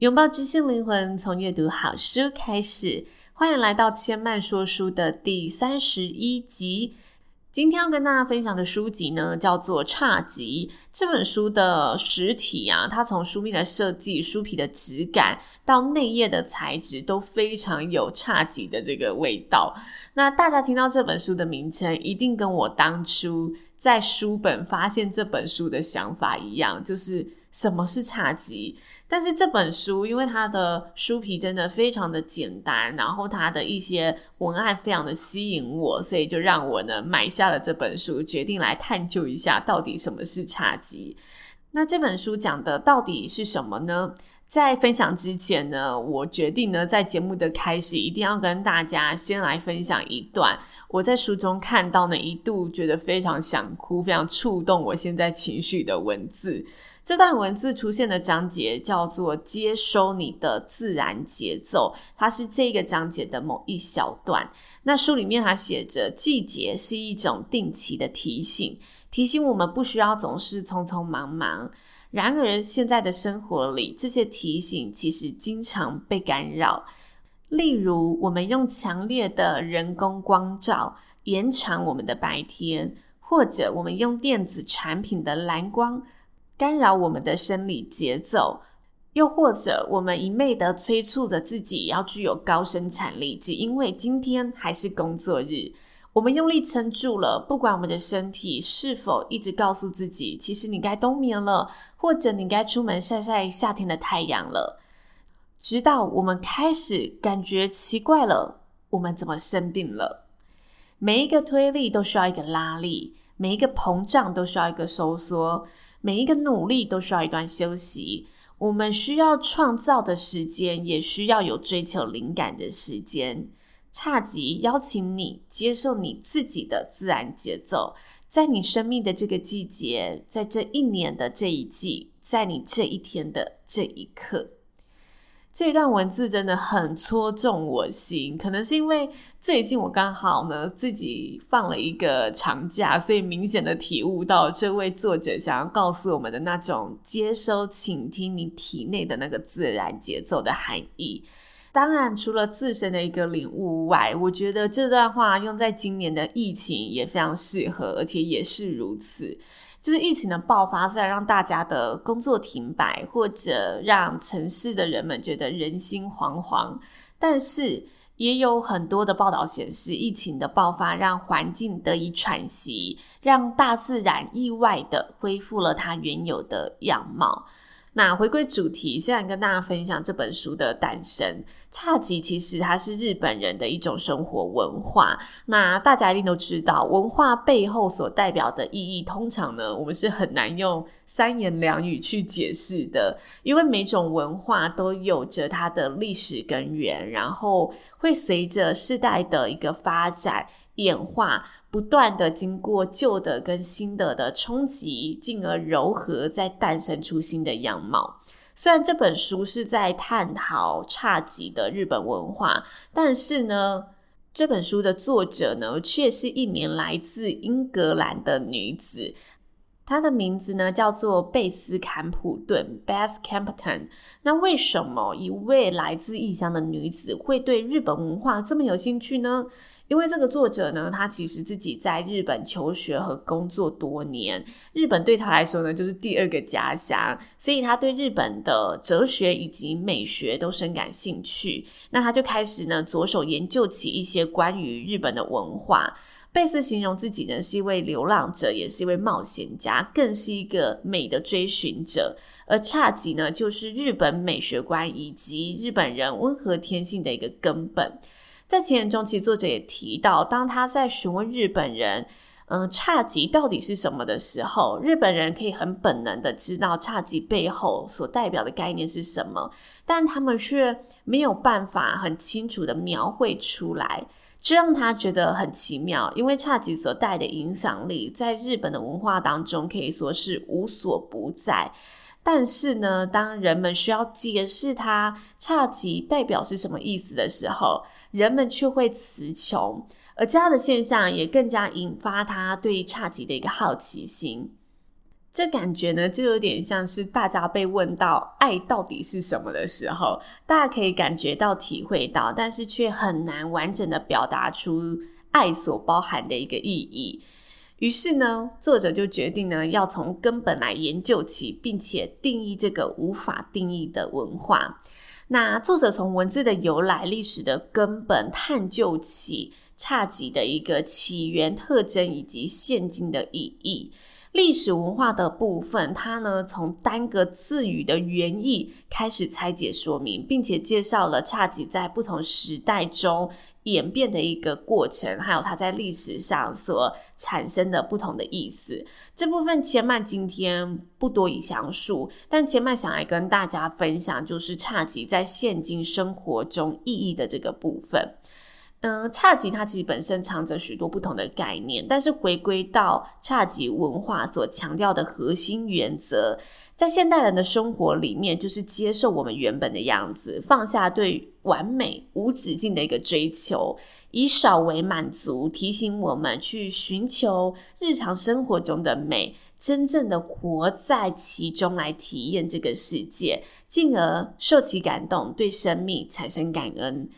拥抱知性灵魂，从阅读好书开始。欢迎来到千嫚说书的第三十一集。今天要跟大家分享的书籍呢，叫做《侘寂》。这本书的实体啊，它从书面的设计、书皮的质感到内页的材质，都非常有侘寂的这个味道。那大家听到这本书的名称，一定跟我当初在书本发现这本书的想法一样，就是什么是侘寂？但是这本书，因为它的书皮真的非常的简单，然后它的一些文案非常的吸引我，所以就让我呢买下了这本书，决定来探究一下到底什么是侘寂。那这本书讲的到底是什么呢？在分享之前呢，我决定呢在节目的开始一定要跟大家先来分享一段我在书中看到呢，一度觉得非常想哭、非常触动我现在情绪的文字。这段文字出现的章节叫做“接收你的自然节奏”，它是这个章节的某一小段。那书里面它写着：“季节是一种定期的提醒，提醒我们不需要总是匆匆忙忙。然而，现在的生活里，这些提醒其实经常被干扰。例如，我们用强烈的人工光照延长我们的白天，或者我们用电子产品的蓝光。”干扰我们的生理节奏，又或者我们一昧的催促着自己要具有高生产力，只因为今天还是工作日，我们用力撑住了，不管我们的身体是否一直告诉自己，其实你该冬眠了，或者你该出门晒晒夏天的太阳了，直到我们开始感觉奇怪了，我们怎么生病了？每一个推力都需要一个拉力，每一个膨胀都需要一个收缩。每一个努力都需要一段休息，我们需要创造的时间，也需要有追求灵感的时间。差级邀请你接受你自己的自然节奏，在你生命的这个季节，在这一年的这一季，在你这一天的这一刻。这段文字真的很戳中我心，可能是因为最近我刚好呢自己放了一个长假，所以明显的体悟到这位作者想要告诉我们的那种接收、倾听你体内的那个自然节奏的含义。当然，除了自身的一个领悟外，我觉得这段话用在今年的疫情也非常适合，而且也是如此。就是疫情的爆发，虽然让大家的工作停摆，或者让城市的人们觉得人心惶惶，但是也有很多的报道显示，疫情的爆发让环境得以喘息，让大自然意外的恢复了它原有的样貌。那回归主题，现在跟大家分享这本书的诞生。侘寂其实它是日本人的一种生活文化。那大家一定都知道，文化背后所代表的意义，通常呢，我们是很难用三言两语去解释的，因为每种文化都有着它的历史根源，然后会随着世代的一个发展演化。不断的经过旧的跟新的的冲击，进而柔和，再诞生出新的样貌。虽然这本书是在探讨差寂的日本文化，但是呢，这本书的作者呢，却是一名来自英格兰的女子。她的名字呢，叫做贝斯坎普顿 （Beth Campton）。那为什么一位来自异乡的女子会对日本文化这么有兴趣呢？因为这个作者呢，他其实自己在日本求学和工作多年，日本对他来说呢，就是第二个家乡，所以他对日本的哲学以及美学都深感兴趣。那他就开始呢，着手研究起一些关于日本的文化。贝斯形容自己呢，是一位流浪者，也是一位冒险家，更是一个美的追寻者。而侘寂呢，就是日本美学观以及日本人温和天性的一个根本。在前言中，其实作者也提到，当他在询问日本人，嗯，侘寂到底是什么的时候，日本人可以很本能的知道侘寂背后所代表的概念是什么，但他们却没有办法很清楚的描绘出来，这让他觉得很奇妙。因为侘寂所带的影响力，在日本的文化当中可以说是无所不在。但是呢，当人们需要解释它侘寂代表是什么意思的时候，人们却会词穷。而这样的现象也更加引发他对侘寂的一个好奇心。这感觉呢，就有点像是大家被问到爱到底是什么的时候，大家可以感觉到、体会到，但是却很难完整的表达出爱所包含的一个意义。于是呢，作者就决定呢，要从根本来研究起，并且定义这个无法定义的文化。那作者从文字的由来、历史的根本探究起。侘寂的一个起源特征以及现今的意义，历史文化的部分，它呢从单个字语的原意开始拆解说明，并且介绍了侘寂在不同时代中演变的一个过程，还有它在历史上所产生的不同的意思。这部分千嫚今天不多以详述，但千嫚想来跟大家分享，就是侘寂在现今生活中意义的这个部分。嗯，侘寂它其实本身藏着许多不同的概念，但是回归到侘寂文化所强调的核心原则，在现代人的生活里面，就是接受我们原本的样子，放下对完美无止境的一个追求，以少为满足，提醒我们去寻求日常生活中的美，真正的活在其中来体验这个世界，进而受其感动，对生命产生感恩。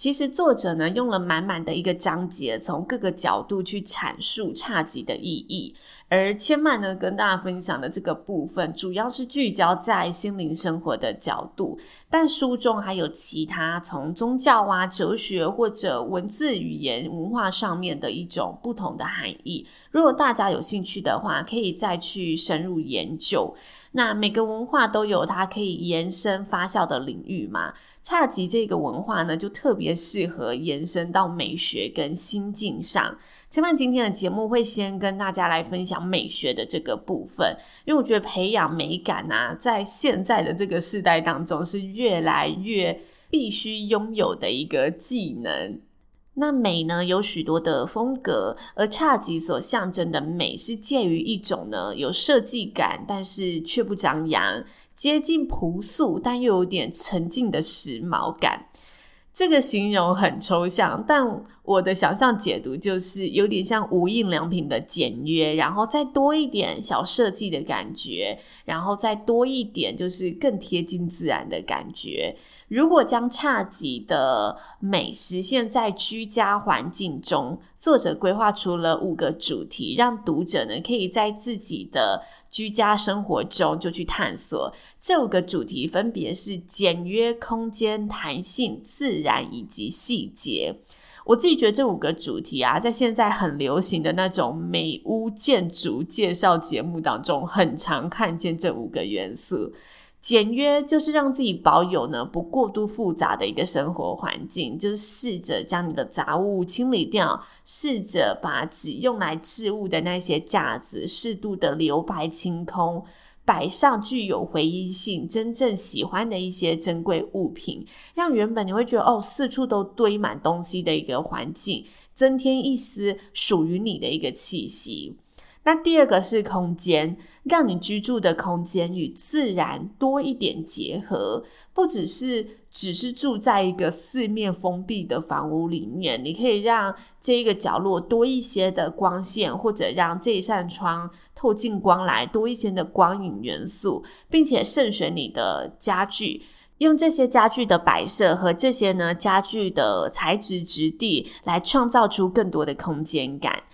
其实作者呢，用了满满的一个章节，从各个角度去阐述侘寂的意义。而千嫚呢，跟大家分享的这个部分，主要是聚焦在心灵生活的角度，但书中还有其他从宗教啊、哲学或者文字语言文化上面的一种不同的含义。如果大家有兴趣的话，可以再去深入研究。那每个文化都有它可以延伸发酵的领域嘛。侘寂这个文化呢，就特别适合延伸到美学跟心境上。千嫚今天的节目会先跟大家来分享美学的这个部分，因为我觉得培养美感啊，在现在的这个世代当中是越来越必须拥有的一个技能。那美呢，有许多的风格，而侘寂所象征的美是介于一种呢有设计感，但是却不张扬，接近朴素，但又有点沉静的时髦感。这个形容很抽象，但我的想象解读就是有点像无印良品的简约，然后再多一点小设计的感觉，然后再多一点就是更贴近自然的感觉。如果将侘寂的美实现在居家环境中，作者规划出了五个主题，让读者呢可以在自己的居家生活中就去探索。这五个主题分别是简约、空间、弹性、自然以及细节。我自己觉得这五个主题啊，在现在很流行的那种美屋建筑介绍节目当中，很常看见这五个元素。简约就是让自己保有呢不过度复杂的一个生活环境，就是试着将你的杂物清理掉，试着把只用来置物的那些架子适度的留白清空，摆上具有回忆性、真正喜欢的一些珍贵物品，让原本你会觉得哦四处都堆满东西的一个环境，增添一丝属于你的一个气息。那第二个是空间，让你居住的空间与自然多一点结合，不只是只是住在一个四面封闭的房屋里面，你可以让这一个角落多一些的光线，或者让这一扇窗透进光来，多一些的光影元素，并且慎选你的家具，用这些家具的摆设和这些呢家具的材质质地来创造出更多的空间感。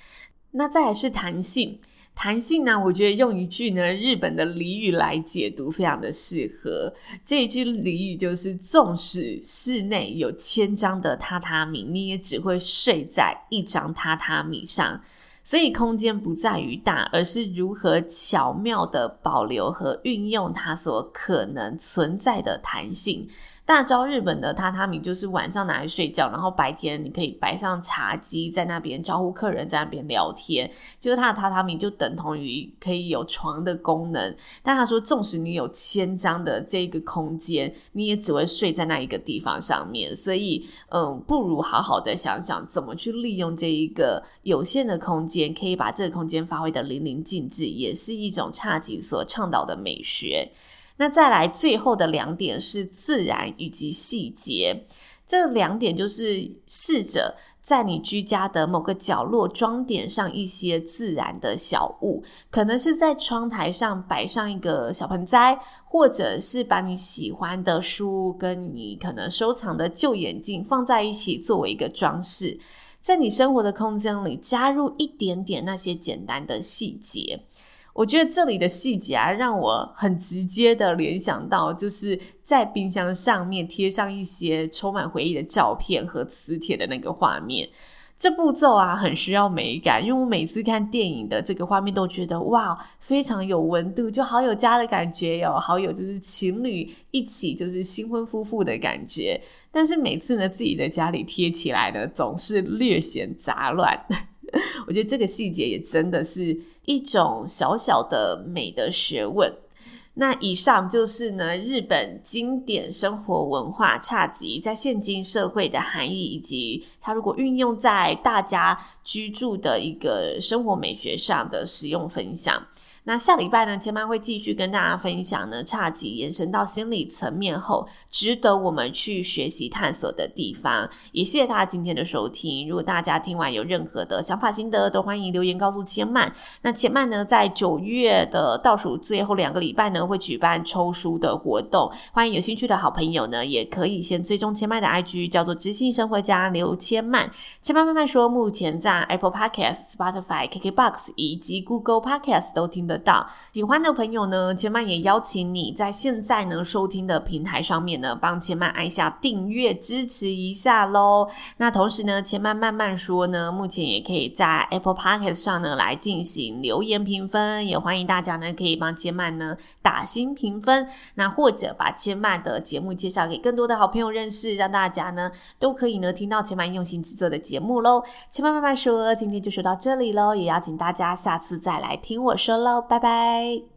那再来是弹性，弹性呢，我觉得用一句呢日本的俚语来解读非常的适合。这一句俚语就是：纵使室内有千张的榻榻米，你也只会睡在一张榻榻米上。所以空间不在于大，而是如何巧妙的保留和运用它所可能存在的弹性。大招日本的榻榻米就是晚上拿来睡觉，然后白天你可以摆上茶几在那边招呼客人，在那边聊天。就是它的榻榻米就等同于可以有床的功能。但他说，纵使你有千张的这个空间，你也只会睡在那一个地方上面。所以，嗯，不如好好的想想怎么去利用这一个有限的空间，可以把这个空间发挥得淋漓尽致，也是一种侘寂所倡导的美学。那再来最后的两点是自然以及细节，这两点就是试着在你居家的某个角落装点上一些自然的小物，可能是在窗台上摆上一个小盆栽，或者是把你喜欢的书跟你可能收藏的旧眼镜放在一起作为一个装饰，在你生活的空间里加入一点点那些简单的细节。我觉得这里的细节啊，让我很直接的联想到，就是在冰箱上面贴上一些充满回忆的照片和磁铁的那个画面。这步骤啊，很需要美感，因为我每次看电影的这个画面，都觉得哇，非常有温度，就好有家的感觉哟，好有就是情侣一起就是新婚夫妇的感觉。但是每次呢，自己的家里贴起来呢，总是略显杂乱。我觉得这个细节也真的是一种小小的美的学问。那以上就是呢，日本经典生活文化侘寂在现今社会的含义，以及它如果运用在大家居住的一个生活美学上的使用分享。那下礼拜呢，千曼会继续跟大家分享呢，侘寂延伸到心理层面后，值得我们去学习探索的地方。也谢谢大家今天的收听。如果大家听完有任何的想法心得，都欢迎留言告诉千曼。那千曼呢，在九月的倒数最后两个礼拜呢，会举办抽书的活动，欢迎有兴趣的好朋友呢，也可以先追踪千曼的 IG，叫做知性生活家刘千曼。千曼慢慢说，目前在 Apple Podcast、Spotify、KKBox 以及 Google Podcast 都听得到喜欢的朋友呢，千曼也邀请你在现在呢收听的平台上面呢，帮千曼按下订阅支持一下喽。那同时呢，千曼慢慢说呢，目前也可以在 Apple Podcast 上呢来进行留言评分，也欢迎大家呢可以帮千曼呢打新评分，那或者把千曼的节目介绍给更多的好朋友认识，让大家呢都可以呢听到千曼用心制作的节目喽。千曼慢慢说，今天就说到这里喽，也邀请大家下次再来听我说喽。拜拜。